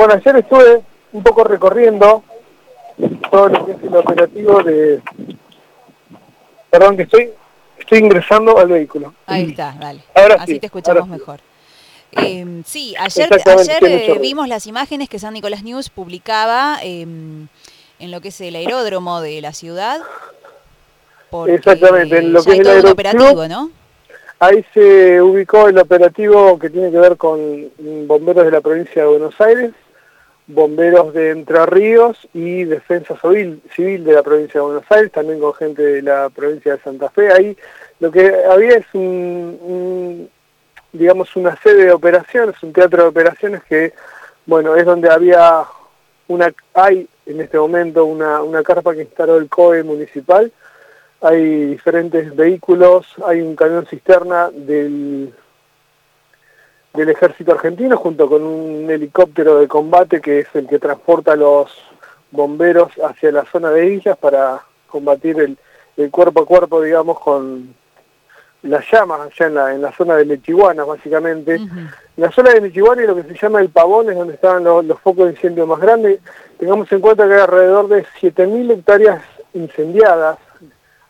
Bueno, ayer estuve un poco recorriendo todo lo que es el operativo de... Perdón, que estoy, estoy ingresando al vehículo. Ahí está, dale. Ahora Así sí, te escuchamos ahora mejor. Eh, sí, ayer, ayer eh, vimos las imágenes que San Nicolás News publicaba eh, en lo que es el aeródromo de la ciudad. Exactamente, en lo que es el aeroclub. operativo, ¿no? Ahí se ubicó el operativo que tiene que ver con bomberos de la provincia de Buenos Aires, bomberos de Entre Ríos y defensa civil, de la provincia de Buenos Aires, también con gente de la provincia de Santa Fe. Ahí lo que había es un, digamos una sede de operaciones, un teatro de operaciones que, bueno, es donde había una, hay en este momento una, una carpa que instaló el COE municipal, hay diferentes vehículos, hay un camión cisterna del, del ejército argentino junto con un helicóptero de combate que es el que transporta a los bomberos hacia la zona de islas para combatir el, el cuerpo a cuerpo, digamos, con las llamas allá en la, en la zona de Lechihuana, básicamente. En la zona de Lechihuana y lo que se llama el Pavón es donde estaban los, los focos de incendio más grandes. Tengamos en cuenta que hay alrededor de 7.000 hectáreas incendiadas,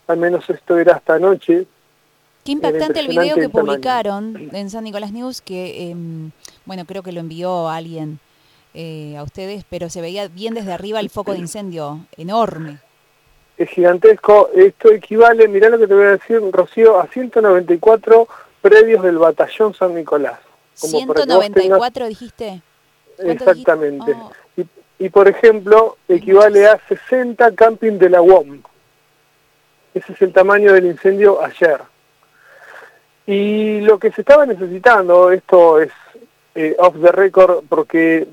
al menos esto era hasta anoche. Qué impactante el video que el publicaron en San Nicolás News, que, em, bueno, creo que lo envió alguien eh, a ustedes, pero se veía bien desde arriba el foco de incendio, enorme. Es gigantesco, esto equivale, mirá lo que te voy a decir, Rocío, a 194 predios del batallón San Nicolás. Como para que vos tengas- 194 dijiste. ¿Cuánto Exactamente. dijiste? Oh. Y, y, por ejemplo, equivale a 60 camping de la UOM. Ese es el tamaño del incendio ayer. Y lo que se estaba necesitando, esto es eh, off the record, porque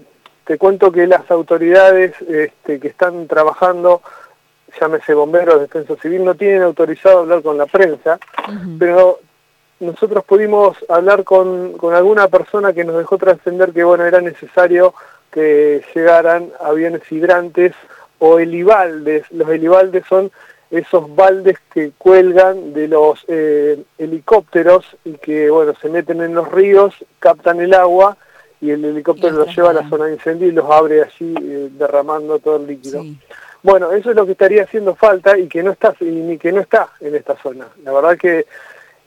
te cuento que las autoridades este, que están trabajando, llámese bomberos, defensa civil, no tienen autorizado hablar con la prensa, pero nosotros pudimos hablar con, con alguna persona que nos dejó trascender que bueno era necesario que llegaran aviones hidrantes o helibaldes. Los helibaldes son esos baldes que cuelgan de los eh, helicópteros y que bueno se meten en los ríos, captan el agua y el helicóptero los lleva a la zona de incendio y los abre allí eh, derramando todo el líquido. Sí. Bueno, eso es lo que estaría haciendo falta y que no está y ni que no está en esta zona. La verdad que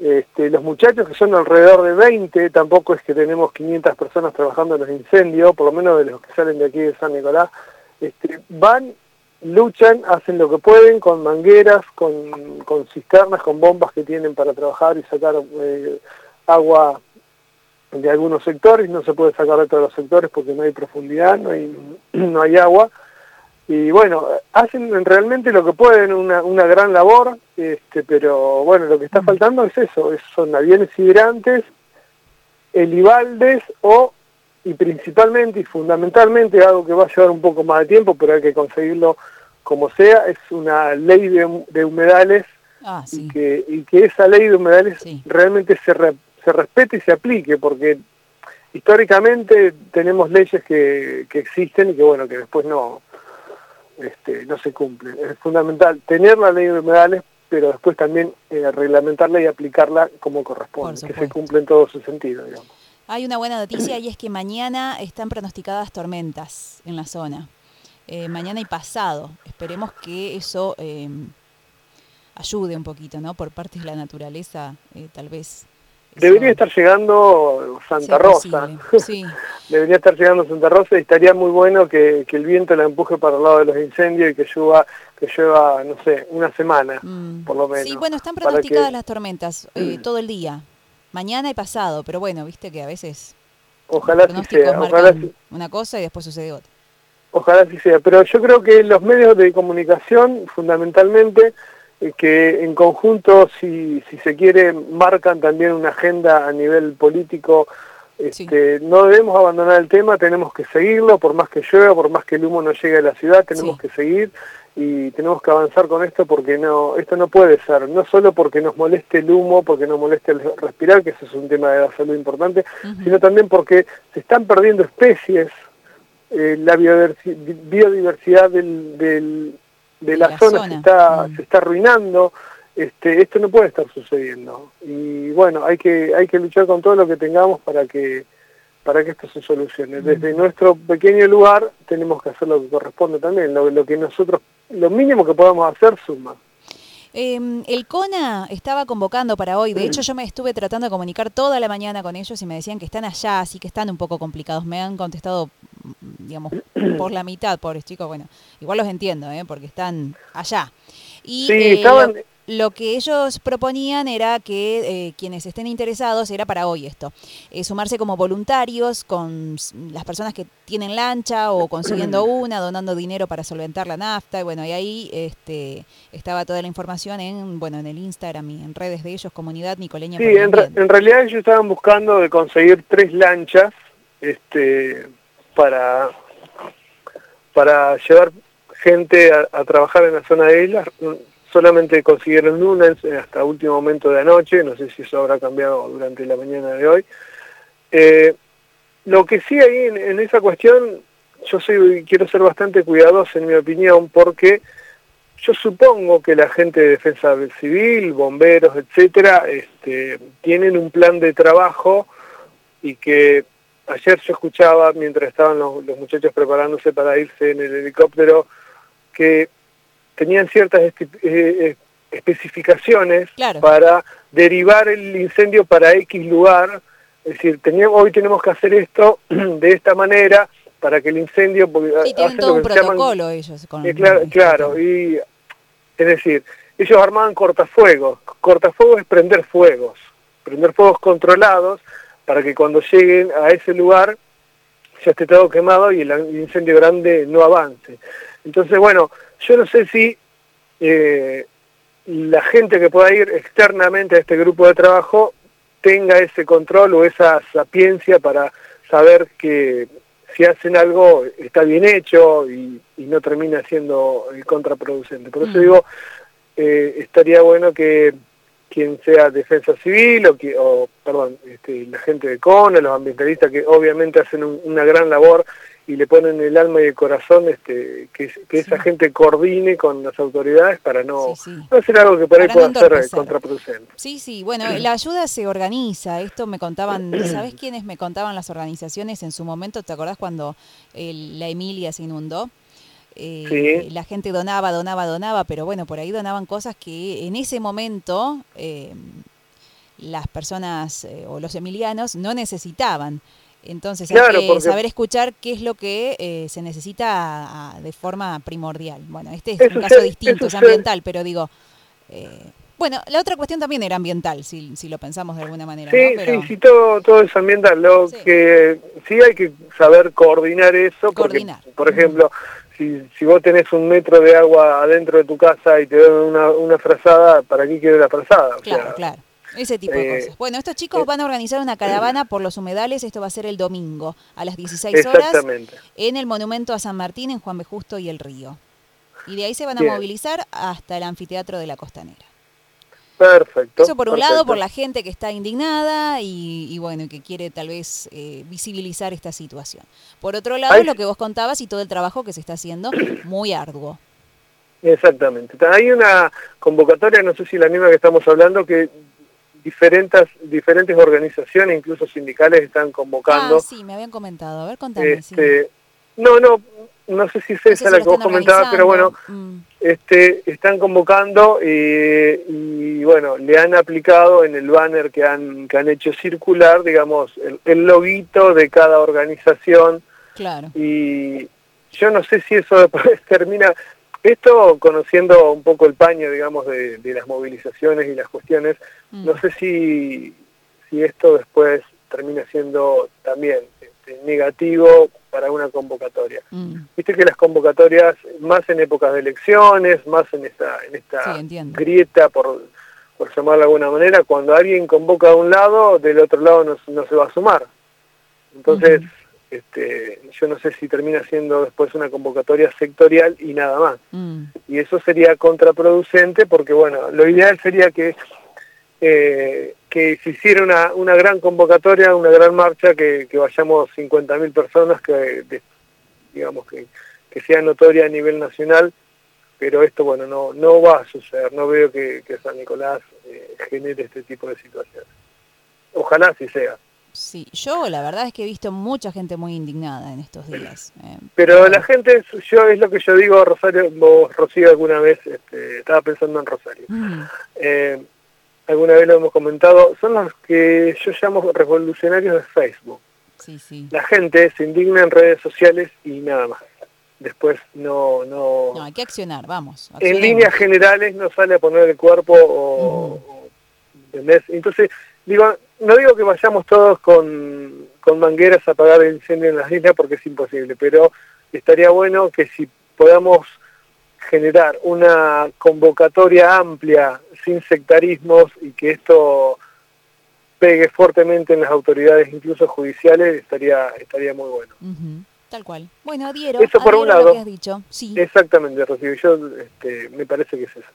este, los muchachos que son alrededor de 20, tampoco es que tenemos 500 personas trabajando en los incendios, por lo menos de los que salen de aquí de San Nicolás, este, van, luchan, hacen lo que pueden con mangueras, con, con cisternas, con bombas que tienen para trabajar y sacar eh, agua de algunos sectores, no se puede sacar de todos los sectores porque no hay profundidad, no hay, no hay agua. Y bueno, hacen realmente lo que pueden, una, una gran labor, este, pero bueno, lo que está faltando es eso, es- son aviones hidrantes, helibaldes o, y principalmente y fundamentalmente, algo que va a llevar un poco más de tiempo, pero hay que conseguirlo como sea, es una ley de, de humedales Ah, sí. y, que, y que esa ley de humedales Sí. realmente se, re- se respete y se aplique, porque históricamente tenemos leyes que, que existen y que bueno, que después no, este, no se cumplen. Es fundamental tener la ley de humedales, pero después también eh, reglamentarla y aplicarla como corresponde, que se cumpla en todo su sentido, digamos. Hay una buena noticia y es que mañana están pronosticadas tormentas en la zona. Eh, mañana y pasado. Esperemos que eso eh, ayude un poquito, ¿no? Por parte de la naturaleza, eh, tal vez. Debería estar llegando Santa Rosa. Sí, Debería estar llegando Santa Rosa y estaría muy bueno que, que el viento la empuje para el lado de los incendios y que llueva, que llueva, no sé, una semana, Mm. por lo menos. Sí, bueno, están pronosticadas que- las tormentas eh, todo el día. Mañana y pasado, pero bueno, viste que a veces Ojalá los sea, ojalá, sí- una cosa y después sucede otra. ojalá así sea. Pero yo creo que los medios de comunicación, fundamentalmente, eh, que en conjunto, si, si se quiere, marcan también una agenda a nivel político. Sí. Este, No debemos abandonar el tema, tenemos que seguirlo, por más que llueva, por más que el humo no llegue a la ciudad, tenemos Sí. que seguir y tenemos que avanzar con esto porque no esto no puede ser, no solo porque nos moleste el humo, porque nos moleste el respirar, que eso es un tema de la salud importante, sino también porque se están perdiendo especies, eh, la biodiversi- biodiversidad del, del- de, De la, la zona, zona. Se, está, Mm. se está arruinando, este, esto no puede estar sucediendo. Y bueno, hay que, hay que luchar con todo lo que tengamos para que para que esto se solucione. Desde nuestro pequeño lugar tenemos que hacer lo que corresponde también, lo, lo que nosotros, lo mínimo que podamos hacer suma. Eh, el CONA estaba convocando para hoy, de hecho yo me estuve tratando de comunicar toda la mañana con ellos y me decían que están allá, así que están un poco complicados. Me han contestado, digamos, por la mitad, pobres chicos. Bueno, igual los entiendo, ¿eh? porque están allá. Y, sí, eh, estaban, lo que ellos proponían era que eh, quienes estén interesados, era para hoy esto, eh, sumarse como voluntarios con las personas que tienen lancha o consiguiendo una, donando dinero para solventar la nafta, y bueno, y ahí este, estaba toda la información en, bueno, en el Instagram y en redes de ellos, Comunidad Nicoleña. Sí, en, re en, realidad ellos estaban buscando de conseguir tres lanchas este, para, para llevar gente a, a trabajar en la zona de islas solamente consiguieron una hasta último momento de anoche, no sé si eso habrá cambiado durante la mañana de hoy. Eh, lo que sí ahí en, esa cuestión, yo soy, quiero ser bastante cuidadoso en mi opinión, porque yo supongo que la gente de defensa civil, bomberos, etcétera, este, tienen un plan de trabajo y que ayer yo escuchaba, mientras estaban los muchachos preparándose para irse en el helicóptero, que tenían ciertas eh, especificaciones claro. para derivar el incendio para X lugar, es decir, teníamos, hoy tenemos que hacer esto de esta manera para que el incendio... Porque sí, tienen todo un protocolo llaman, ellos. Con eh, claro, claro y, es decir, ellos armaban cortafuegos, cortafuegos es prender fuegos, prender fuegos controlados para que cuando lleguen a ese lugar ya esté todo quemado y el incendio grande no avance. Entonces, bueno, yo no sé si eh, la gente que pueda ir externamente a este grupo de trabajo tenga ese control o esa sapiencia para saber que si hacen algo está bien hecho y, y no termina siendo contraproducente. Por eso mm. digo, eh, estaría bueno que quien sea defensa civil o, que, o perdón, este, la gente de CONA, los ambientalistas que obviamente hacen un, una gran labor y le ponen el alma y el corazón este, que, que esa gente coordine con las autoridades para no, sí, sí. no hacer algo que por para ahí pueda no ser contraproducente. Sí, sí, bueno, la ayuda se organiza, esto me contaban, ¿sabes quiénes me contaban las organizaciones en su momento? ¿Te acordás cuando el, la Emilia se inundó? Eh, sí. La gente donaba, donaba, donaba, pero bueno, por ahí donaban cosas que en ese momento eh, las personas eh, o los emilianos no necesitaban. Entonces claro, hay que porque... saber escuchar qué es lo que eh, se necesita de forma primordial. Bueno, este es eso un caso distinto, es ambiental, pero digo... Eh, bueno, la otra cuestión también era ambiental, si, si lo pensamos de alguna manera. Sí, ¿no? Pero... sí, sí, todo, todo es ambiental. Lo sí. que sí hay que saber coordinar eso. Coordinar. Por ejemplo, si, si vos tenés un metro de agua adentro de tu casa y te dan una, una frazada, ¿para qué quiere la frazada? O claro, sea, claro. Ese tipo de Eh, cosas. Bueno, estos chicos van a organizar una caravana por los humedales, esto va a ser el domingo a las 16 horas en el monumento a San Martín en Juan B. Justo y el Río. Y de ahí se van a Bien. movilizar hasta el anfiteatro de la Costanera. Perfecto. Eso por un perfecto. lado, por la gente que está indignada y, y bueno, que quiere tal vez eh, visibilizar esta situación. Por otro lado, lo que vos contabas y todo el trabajo que se está haciendo, muy arduo. Exactamente. Hay una convocatoria, no sé si la misma que estamos hablando, que diferentes, diferentes organizaciones, incluso sindicales, están convocando. Ah, sí, me habían comentado. A ver, contame. Este, sí. No, no, no sé si es No esa sé si la que vos comentabas, pero bueno. Mm. este, están convocando eh, y bueno, le han aplicado en el banner que han, que han hecho circular, digamos, el, el loguito de cada organización Claro. y yo no sé si eso después termina, esto conociendo un poco el paño, digamos, de, de las movilizaciones y las cuestiones, Mm. no sé si, si esto después termina siendo también este, negativo para una convocatoria. Mm. Viste que las convocatorias, más en épocas de elecciones, más en esta, en esta Sí, grieta, por, por llamarlo de alguna manera, cuando alguien convoca a un lado, del otro lado no, no se va a sumar. Entonces, este, yo no sé si termina siendo después una convocatoria sectorial y nada más. Mm. Y eso sería contraproducente porque, bueno, lo ideal sería que eh, que se hiciera una, una gran convocatoria, una gran marcha, que, que vayamos 50.000 personas, que de- digamos que, que sea notoria a nivel nacional, pero esto, bueno, no, no va a suceder, no veo que, que San Nicolás eh, genere este tipo de situaciones. Ojalá así sea. Sí, yo la verdad es que he visto mucha gente muy indignada en estos días. Eh, pero la gente, yo es lo que yo digo, Rosario, vos, Rocío, alguna vez este, estaba pensando en Rosario. Eh, alguna vez lo hemos comentado, son los que yo llamo revolucionarios de Facebook. Sí, sí. La gente se indigna en redes sociales y nada más. Después no... No, no hay que accionar, vamos. En líneas generales no sale a poner el cuerpo o... Entonces, digo, no digo que vayamos todos con, con mangueras a apagar el incendio en las islas porque es imposible, pero estaría bueno que si podamos generar una convocatoria amplia, sin sectarismos, y que esto pegue fuertemente en las autoridades, incluso judiciales, estaría, estaría muy bueno. Tal cual. Bueno, adhiero, eso por un lado. has dicho. Sí. Exactamente, Rocío. Yo este, me parece que es eso.